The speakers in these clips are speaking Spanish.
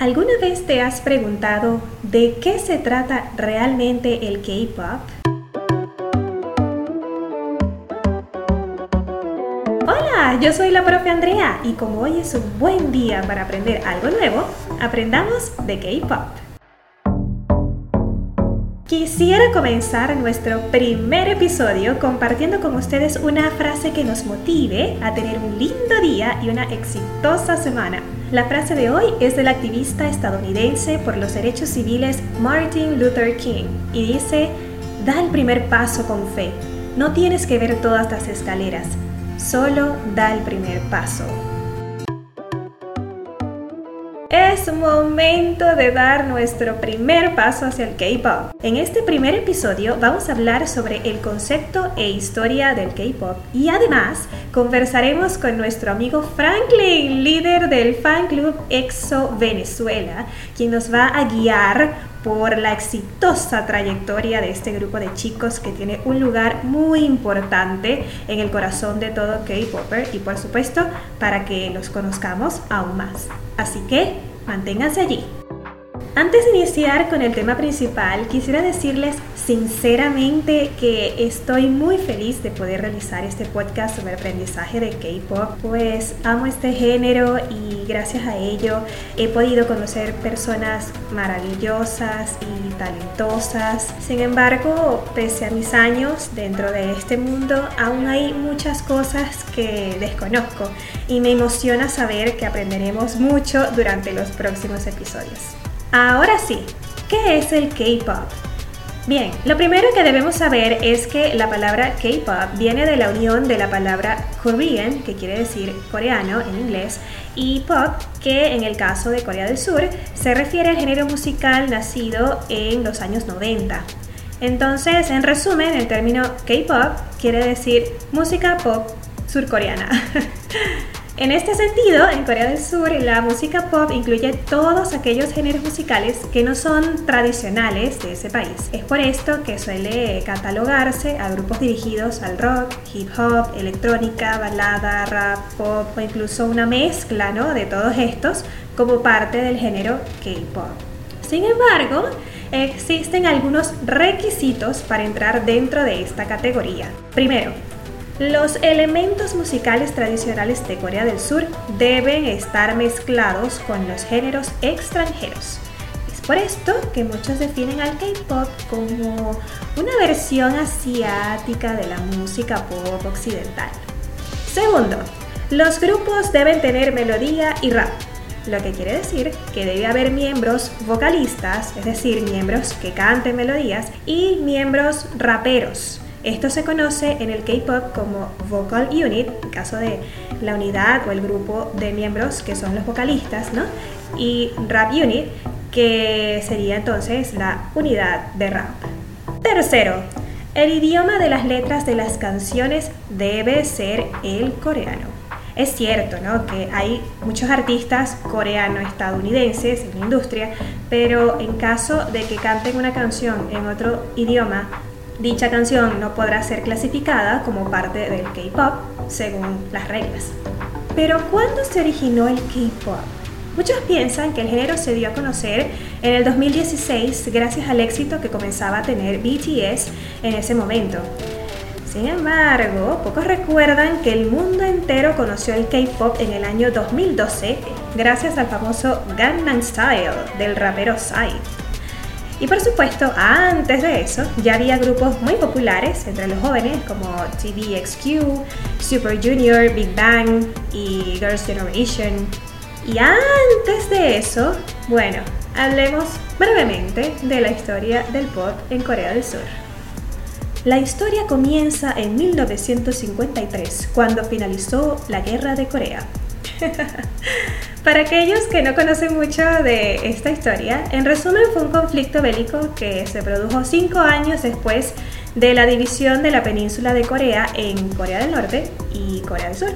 ¿Alguna vez te has preguntado de qué se trata realmente el K-Pop? Hola, yo soy la profe Andrea y como hoy es un buen día para aprender algo nuevo, aprendamos de K-Pop. Quisiera comenzar nuestro primer episodio compartiendo con ustedes una frase que nos motive a tener un lindo día y una exitosa semana. La frase de hoy es del activista estadounidense por los derechos civiles Martin Luther King y dice, da el primer paso con fe. No tienes que ver todas las escaleras, solo da el primer paso. Es momento de dar nuestro primer paso hacia el K-Pop. En este primer episodio vamos a hablar sobre el concepto e historia del K-Pop y además conversaremos con nuestro amigo Franklin, líder del fan club EXO Venezuela, quien nos va a guiar por la exitosa trayectoria de este grupo de chicos que tiene un lugar muy importante en el corazón de todo K-Popper y por supuesto para que los conozcamos aún más. Así que manténganse allí. Antes de iniciar con el tema principal, quisiera decirles sinceramente que estoy muy feliz de poder realizar este podcast sobre aprendizaje de K-Pop, pues amo este género y gracias a ello he podido conocer personas maravillosas y talentosas. Sin embargo, pese a mis años dentro de este mundo, aún hay muchas cosas que desconozco y me emociona saber que aprenderemos mucho durante los próximos episodios. Ahora sí, ¿qué es el K-Pop? Bien, lo primero que debemos saber es que la palabra K-Pop viene de la unión de la palabra Korean, que quiere decir coreano en inglés, y Pop, que en el caso de Corea del Sur se refiere al género musical nacido en los años 90. Entonces, en resumen, el término K-Pop quiere decir música pop surcoreana. En este sentido, en Corea del Sur, la música pop incluye todos aquellos géneros musicales que no son tradicionales de ese país. Es por esto que suele catalogarse a grupos dirigidos al rock, hip hop, electrónica, balada, rap, pop o incluso una mezcla de todos estos como parte del género K-pop. Sin embargo, existen algunos requisitos para entrar dentro de esta categoría. Primero, los elementos musicales tradicionales de Corea del Sur deben estar mezclados con los géneros extranjeros. Es por esto que muchos definen al K-Pop como una versión asiática de la música pop occidental. Segundo, los grupos deben tener melodía y rap, lo que quiere decir que debe haber miembros vocalistas, es decir, miembros que canten melodías, y miembros raperos, esto se conoce en el K-Pop como Vocal Unit, en caso de la unidad o el grupo de miembros que son los vocalistas, ¿no? Y Rap Unit, que sería entonces la unidad de rap. Tercero, el idioma de las letras de las canciones debe ser el coreano. Es cierto, ¿no? Que hay muchos artistas coreano-estadounidenses en la industria, pero en caso de que canten una canción en otro idioma Dicha canción no podrá ser clasificada como parte del K-Pop según las reglas. Pero ¿cuándo se originó el K-Pop? Muchos piensan que el género se dio a conocer en el 2016 gracias al éxito que comenzaba a tener BTS en ese momento. Sin embargo, pocos recuerdan que el mundo entero conoció el K-Pop en el año 2012 gracias al famoso Gangnam Style del rapero Psy. Y por supuesto, antes de eso, ya había grupos muy populares entre los jóvenes como TVXQ, Super Junior, Big Bang y Girls' Generation. Y antes de eso, bueno, hablemos brevemente de la historia del pop en Corea del Sur. La historia comienza en 1953, cuando finalizó la Guerra de Corea. Para aquellos que no conocen mucho de esta historia, en resumen fue un conflicto bélico que se produjo cinco años después de la división de la península de Corea en Corea del Norte y Corea del Sur,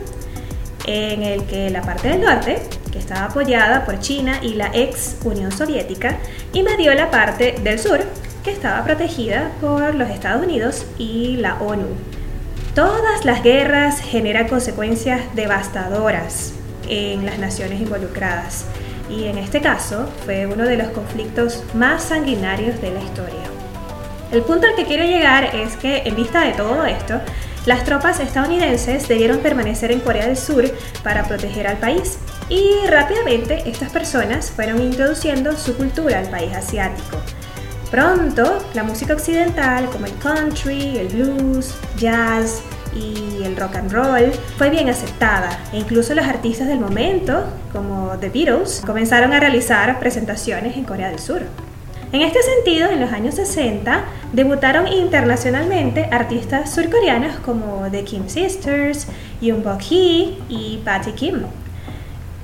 en el que la parte del norte, que estaba apoyada por China y la ex Unión Soviética, invadió la parte del sur, que estaba protegida por los Estados Unidos y la ONU. Todas las guerras generan consecuencias devastadoras en las naciones involucradas. y en este caso fue uno de los conflictos más sanguinarios de la historia. El punto al que quiero llegar es que en vista de todo esto, las tropas estadounidenses debieron permanecer en Corea del Sur para proteger al país y rápidamente estas personas fueron introduciendo su cultura al país asiático. Pronto, la música occidental como el country, el blues, jazz y el rock and roll fue bien aceptada e incluso los artistas del momento, como The Beatles, comenzaron a realizar presentaciones en Corea del Sur. En este sentido, en los años 60 debutaron internacionalmente artistas surcoreanos como The Kim Sisters, Yoon Bok Hee y Patty Kim.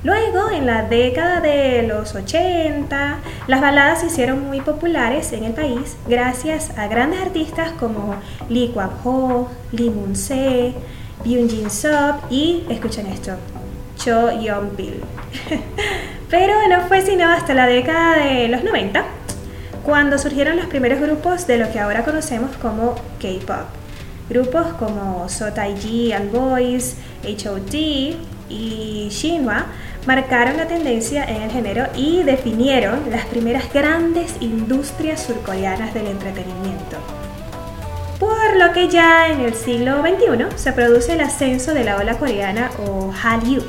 Luego, en la década de los 80, las baladas se hicieron muy populares en el país gracias a grandes artistas como Lee Kwak Ho, Lee Moon Se, Byung Jin Sop y, escuchen esto, Cho Young Pil. Pero no fue sino hasta la década de los 90 cuando surgieron los primeros grupos de lo que ahora conocemos como K-pop. Grupos como Sotaiji and Boys, HOT y Shinhwa marcaron la tendencia en el género y definieron las primeras grandes industrias surcoreanas del entretenimiento. Por lo que ya en el siglo XXI se produce el ascenso de la ola coreana o Hallyu,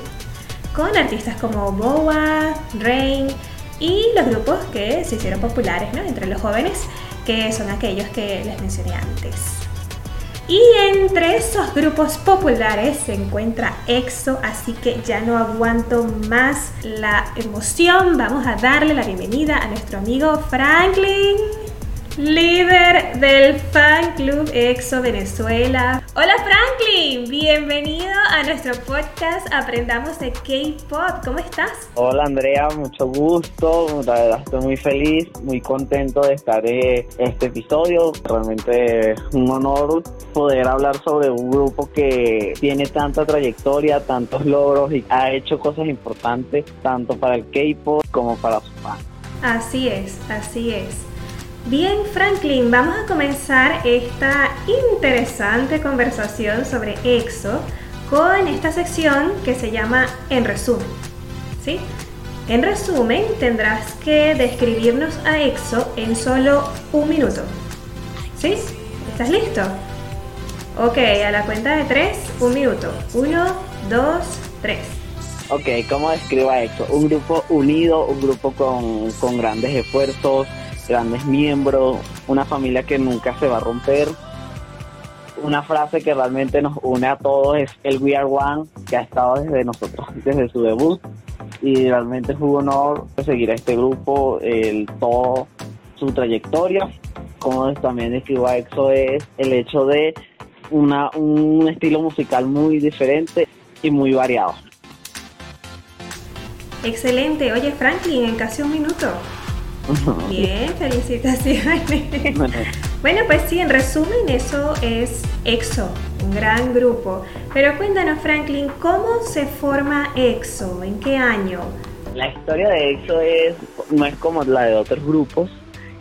con artistas como Boa, Rain, y los grupos que se hicieron populares entre los jóvenes, que son aquellos que les mencioné antes. Y entre esos grupos populares se encuentra EXO, así que ya no aguanto más la emoción. Vamos a darle la bienvenida a nuestro amigo Franklin líder del fan club EXO Venezuela. Hola Franklin, bienvenido a nuestro podcast Aprendamos de K-Pop. ¿Cómo estás? Hola Andrea, mucho gusto. La verdad estoy muy feliz, muy contento de estar en este episodio. Realmente es un honor poder hablar sobre un grupo que tiene tanta trayectoria, tantos logros y ha hecho cosas importantes tanto para el K-Pop como para sus fans. Así es, así es. Bien, Franklin, vamos a comenzar esta interesante conversación sobre EXO con esta sección que se llama En resumen. ¿Sí? En resumen, tendrás que describirnos a EXO en solo un minuto. ¿Sí? ¿Estás listo? Ok, a la cuenta de tres, un minuto. Uno, dos, tres. Ok, ¿cómo describo a EXO? Un grupo unido, un grupo con, con grandes esfuerzos, grandes miembros, una familia que nunca se va a romper. Una frase que realmente nos une a todos es el We Are One, que ha estado desde nosotros, desde su debut. Y realmente es un honor seguir a este grupo, el, todo su trayectoria. Como también escribo a EXO es el hecho de una, un estilo musical muy diferente y muy variado. Excelente. Oye, Franklin, en casi un minuto, Bien, felicitaciones. Bueno, pues sí, en resumen eso es EXO, un gran grupo. Pero cuéntanos, Franklin, ¿cómo se forma EXO? ¿En qué año? La historia de EXO es, no es como la de otros grupos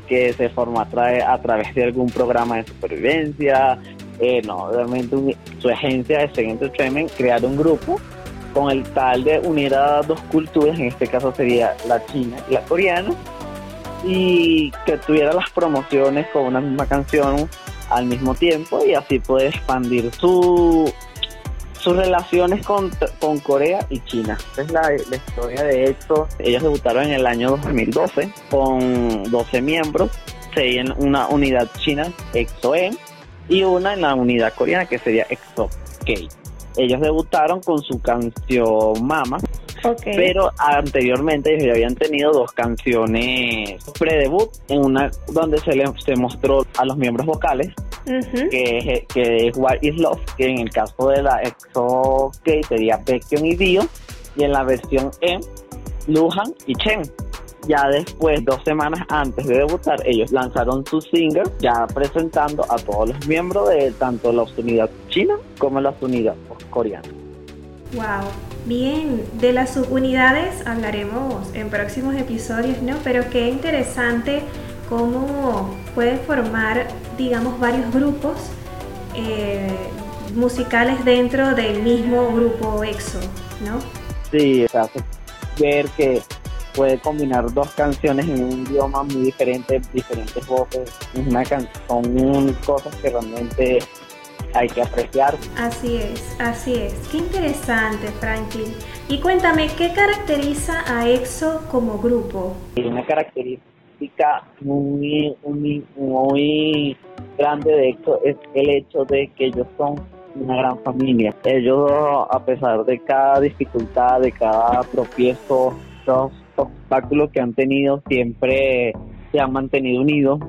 que se forma a, a través de algún programa de supervivencia. Eh, no, realmente su agencia de Second Entertainment crear un grupo con el tal de unir a dos culturas, en este caso sería la china y la coreana, y que tuviera las promociones con una misma canción al mismo tiempo y así puede expandir su, sus relaciones con, con Corea y China. Esta es la, la, historia de esto. Ellos debutaron en el año 2012 con 12 miembros, en una unidad china, EXO-E, y una en la unidad coreana que sería EXO-K. Ellos debutaron con su canción Mama, pero anteriormente ellos ya habían tenido dos canciones pre-debut, en una donde se les se mostró a los miembros vocales, que, que es What is Love, que en el caso de la EXO K sería Baekhyun y Dio, y en la versión E, Luhan y Chen. Ya después, dos semanas antes de debutar, ellos lanzaron su single, ya presentando a todos los miembros de tanto la unidades china como las unidades coreanas. Wow, bien, de las subunidades hablaremos en próximos episodios, ¿no? Pero qué interesante cómo puede formar, digamos, varios grupos eh, musicales dentro del mismo grupo EXO, ¿no? Sí, sea, ver que puede combinar dos canciones en un idioma muy diferente, diferentes voces, una son cosas que realmente hay que apreciar. Así es, así es. Qué interesante, Franklin. Y cuéntame, ¿qué caracteriza a EXO como grupo? Una característica muy, muy, muy grande de EXO es el hecho de que ellos son una gran familia. Ellos, a pesar de cada dificultad, de cada tropiezo, los obstáculos que han tenido, siempre se han mantenido unidos.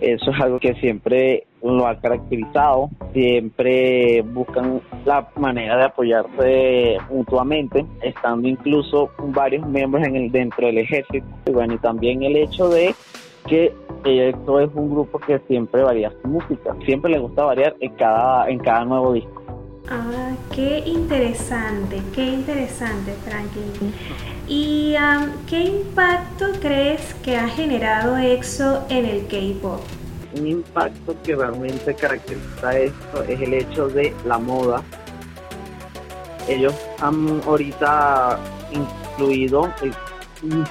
Eso es algo que siempre lo ha caracterizado. Siempre buscan la manera de apoyarse mutuamente, estando incluso varios miembros en el dentro del ejército. Y bueno, y también el hecho de que esto es un grupo que siempre varía su música, siempre le gusta variar en cada, en cada nuevo disco. Ah, qué interesante, qué interesante, Franklin. ¿Y qué impacto crees que ha generado EXO en el K-pop? Un impacto que realmente caracteriza esto es el hecho de la moda. Ellos han ahorita incluido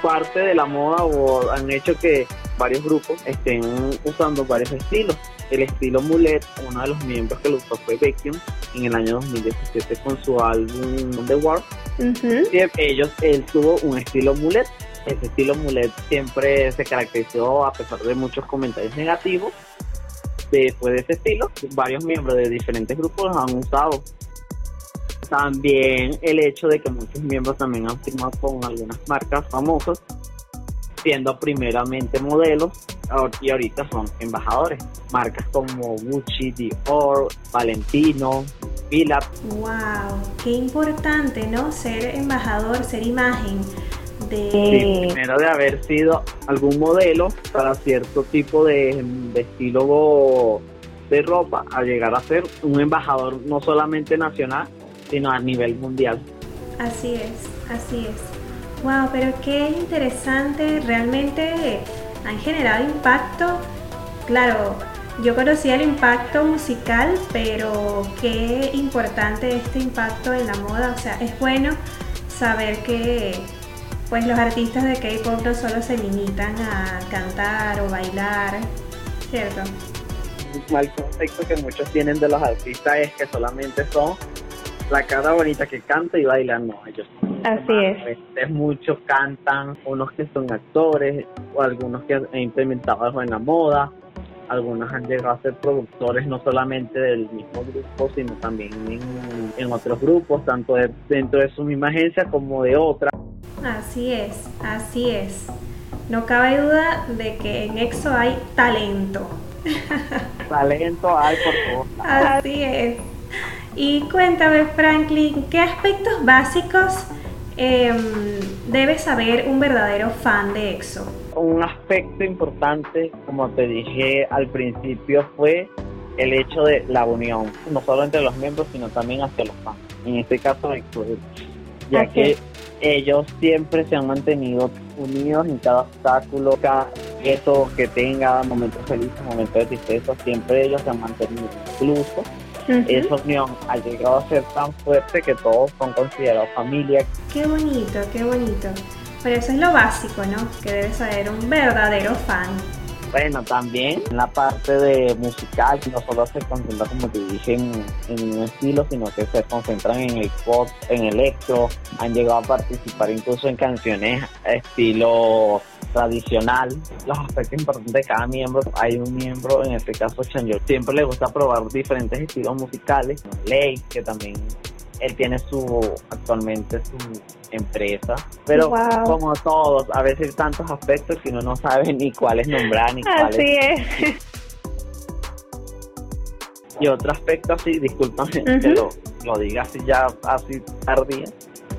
parte de la moda o han hecho que varios grupos estén usando varios estilos. El estilo Mulet, uno de los miembros que lo usó fue Beckham en el año 2017 con su álbum The War. Ellos, él tuvo un estilo Mulet. Ese estilo Mulet siempre se caracterizó a pesar de muchos comentarios negativos. Después de ese estilo, varios miembros de diferentes grupos han usado también el hecho de que muchos miembros también han firmado con algunas marcas famosas siendo primeramente modelos y ahorita son embajadores. Marcas como Gucci, Dior, Valentino, ¡Wow! Qué importante, ¿no? Ser embajador, ser imagen de... Sí, primero de haber sido algún modelo para cierto tipo de, de estilo de ropa, a llegar a ser un embajador no solamente nacional, sino a nivel mundial. Así es, así es. Wow, pero qué interesante, realmente han generado impacto. Claro, yo conocía el impacto musical, pero qué importante este impacto en la moda. O sea, es bueno saber que pues los artistas de K-pop no solo se limitan a cantar o bailar, ¿cierto? Un mal concepto que muchos tienen de los artistas es que solamente son la cara bonita que canta y baila, no, ellos Así es. es. Muchos cantan, unos que son actores, o algunos que han implementado algo en la moda, algunos han llegado a ser productores no solamente del mismo grupo, sino también en, otros grupos, tanto dentro de su misma agencia como de otra. Así es, así es. No cabe duda de que en EXO hay talento. Talento hay por todos. Así es. Y cuéntame, Franklin, ¿qué aspectos básicos eh, debe saber un verdadero fan de EXO? Un aspecto importante, como te dije al principio, fue el hecho de la unión, no solo entre los miembros, sino también hacia los fans. En este caso, EXO, ya que ellos siempre se han mantenido unidos en cada obstáculo, cada reto que tenga, momentos felices, momentos de tristeza, siempre ellos se han mantenido. Incluso esa unión ha llegado a ser tan fuerte que todos son considerados familia. Qué bonito, qué bonito. Pero eso es lo básico, ¿no? Que debe saber un verdadero fan. Bueno, también en la parte de musical, no solo se concentra, como te dije, en, un estilo, sino que se concentran en el pop, en electro, han llegado a participar incluso en canciones estilo tradicional, los aspectos importantes de cada miembro. Hay un miembro, en este caso Chanyo, siempre le gusta probar diferentes estilos musicales. Ley, que también él tiene su actualmente su empresa, pero como todos, a veces tantos aspectos que uno no sabe ni cuáles nombrar ni cuáles. Así es. Y otro aspecto así, discúlpame que lo, lo diga así ya así tardía,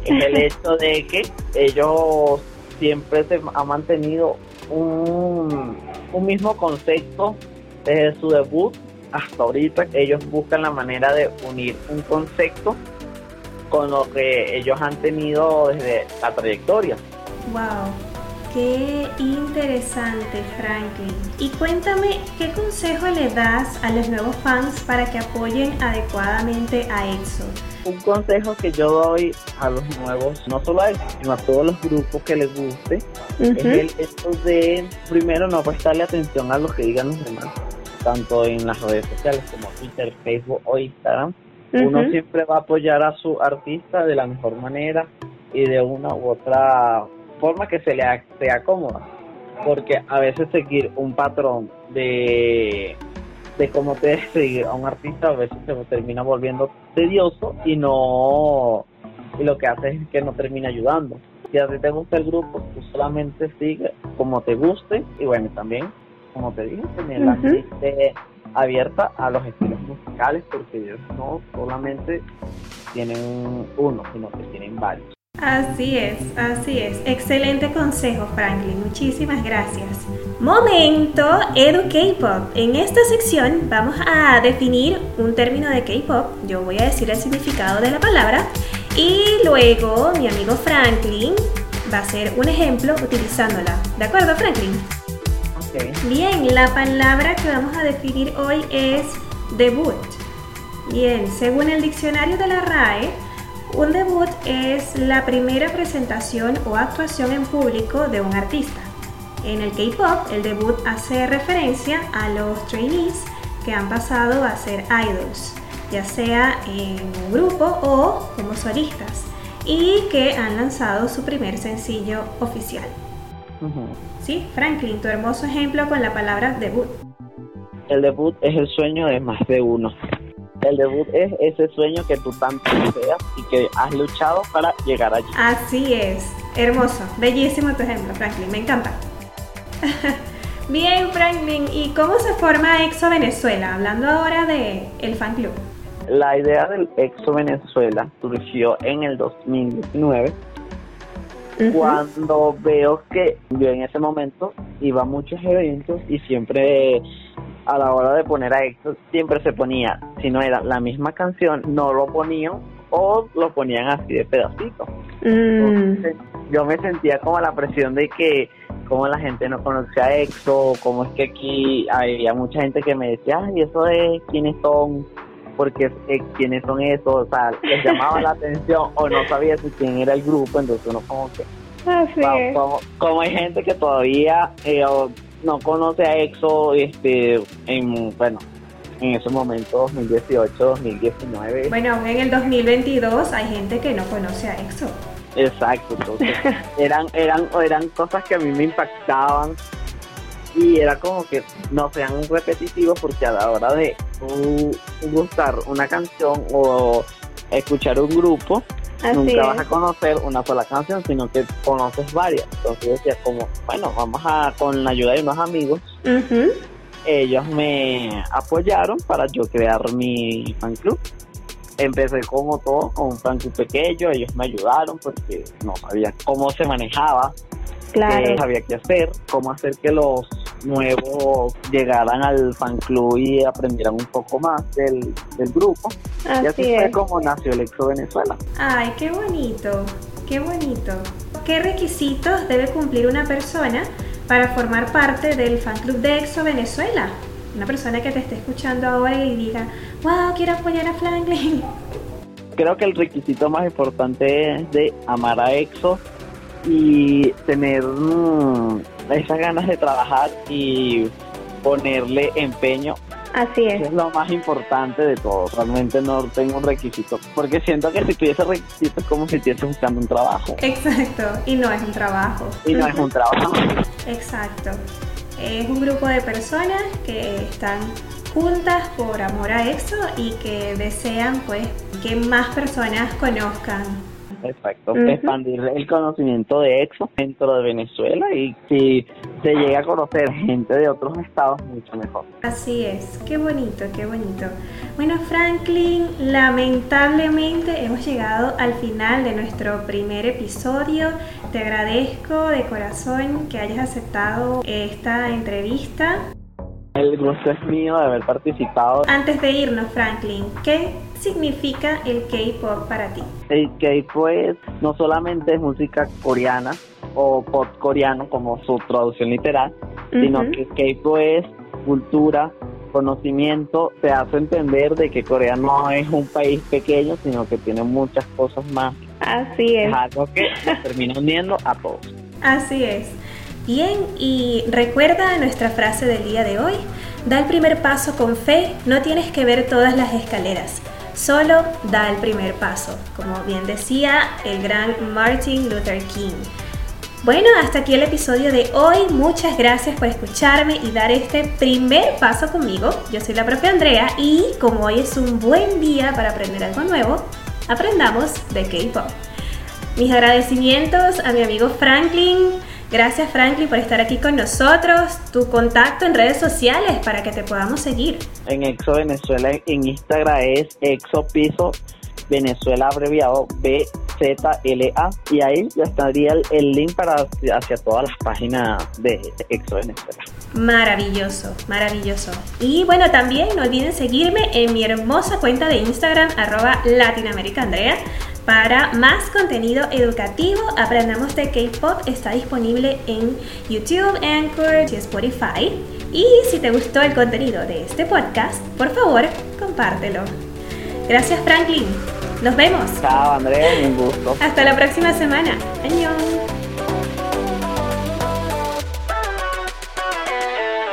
es el hecho de que ellos siempre se ha mantenido un, un mismo concepto desde su debut hasta ahorita. Ellos buscan la manera de unir un concepto con lo que ellos han tenido desde la trayectoria. Wow, qué interesante, Franklin. Y cuéntame, ¿qué consejo le das a los nuevos fans para que apoyen adecuadamente a EXO? Un consejo que yo doy a los nuevos, no solo a él, sino a todos los grupos que les guste, es el esto de primero no prestarle atención a lo que digan los demás, tanto en las redes sociales como Twitter, Facebook o Instagram. Uno siempre va a apoyar a su artista de la mejor manera y de una u otra forma que se le sea cómoda. Porque a veces seguir un patrón de de cómo te seguir a un artista a veces se termina volviendo tedioso y no y lo que hace es que no termina ayudando. Si a ti te gusta el grupo, tú solamente sigue como te guste y bueno, también, como te dije, tener la mente abierta a los estilos musicales porque ellos no solamente tienen uno, sino que tienen varios. Así es, así es. Excelente consejo, Franklin. Muchísimas gracias. Momento Edu K-Pop. En esta sección vamos a definir un término de K-Pop. Yo voy a decir el significado de la palabra. Y luego mi amigo Franklin va a hacer un ejemplo utilizándola. ¿De acuerdo, Franklin? Okay. Bien, la palabra que vamos a definir hoy es debut. Bien, según el diccionario de la RAE, un debut es la primera presentación o actuación en público de un artista. En el K-pop, el debut hace referencia a los trainees que han pasado a ser idols, ya sea en un grupo o como solistas, y que han lanzado su primer sencillo oficial. Sí, Franklin, tu hermoso ejemplo con la palabra debut. El debut es el sueño de más de uno. El debut es ese sueño que tú tanto deseas y que has luchado para llegar allí. Así es, hermoso, bellísimo tu ejemplo, Franklin, me encanta. Bien, Franklin, ¿y cómo se forma EXO Venezuela? Hablando ahora de el fan club. La idea del EXO Venezuela surgió en el 2019 cuando veo que yo en ese momento iba a muchos eventos y siempre a la hora de poner a EXO siempre se ponía, si no era la misma canción, no lo ponían o lo ponían así de pedacitos. Mm. yo me sentía como la presión de que como la gente no conocía a EXO, como es que aquí había mucha gente que me decía, ay, eso es quiénes son, porque eh, quiénes son esos, o sea, les llamaba la atención o no sabía si quién era el grupo, entonces uno como que... Así como, hay gente que todavía eh, no conoce a EXO, este, en, bueno, en ese momento 2018, 2019. Bueno, en el 2022 hay gente que no conoce a EXO. Exacto, entonces eran, eran, eran cosas que a mí me impactaban y era como que no sean repetitivos porque a la hora de gustar una canción o escuchar un grupo, nunca vas a conocer una sola canción, sino que conoces varias. Entonces yo decía como, bueno, vamos a, con la ayuda de unos amigos, ellos me apoyaron para yo crear mi fan club. Empecé como todo, con un fan club pequeño, ellos me ayudaron porque no sabía cómo se manejaba, claro. qué había que hacer, cómo hacer que los nuevos llegaran al fan club y aprendieran un poco más del, grupo. y así fue como nació el Exo Venezuela. Ay, qué bonito, qué bonito. ¿Qué requisitos debe cumplir una persona para formar parte del fan club de Exo Venezuela? Una persona que te esté escuchando ahora y diga, wow, quiero apoyar a Franklin. Creo que el requisito más importante es de amar a EXO y tener mm, esas ganas de trabajar y ponerle empeño. Así es. Es lo más importante de todo. Realmente no tengo un requisito. Porque siento que si tuviese requisito es como si estuviese buscando un trabajo. Exacto. Y no es un trabajo. Y no es un trabajo. Exacto. Es un grupo de personas que están juntas por amor a eso y que desean pues que más personas conozcan Exacto, expandir el conocimiento de EXO dentro de Venezuela y si se llega a conocer gente de otros estados, mucho mejor. Así es, qué bonito, qué bonito. Bueno, Franklin, lamentablemente hemos llegado al final de nuestro primer episodio. Te agradezco de corazón que hayas aceptado esta entrevista. El gusto es mío de haber participado. Antes de irnos, Franklin, ¿qué significa el K-pop para ti? El K-pop no solamente es música coreana o pop coreano como su traducción literal, sino que K-pop es cultura, conocimiento te hace entender de que Corea no es un país pequeño, sino que tiene muchas cosas más. Así es. Es algo que nos termina uniendo a todos. Así es. Bien, y recuerda nuestra frase del día de hoy. Da el primer paso con fe, no tienes que ver todas las escaleras, solo da el primer paso, como bien decía el gran Martin Luther King. Bueno, hasta aquí el episodio de hoy. Muchas gracias por escucharme y dar este primer paso conmigo. Yo soy la propia Andrea y como hoy es un buen día para aprender algo nuevo, aprendamos de K-Pop. Mis agradecimientos a mi amigo Franklin. Gracias Franklin por estar aquí con nosotros. Tu contacto en redes sociales para que te podamos seguir. En Exo Venezuela en Instagram es Exo Piso Venezuela abreviado BZLA y ahí ya estaría el, link para hacia todas las páginas de Exo Venezuela. Maravilloso, maravilloso. Y bueno, también no olviden seguirme en mi hermosa cuenta de Instagram arroba latinoamericaandrea para más contenido educativo. Aprendamos de K-Pop está disponible en YouTube, Anchor y Spotify. Y si te gustó el contenido de este podcast, por favor, compártelo. Gracias Franklin. Nos vemos. Chao Andrea, un gusto. Hasta la próxima semana. Añón.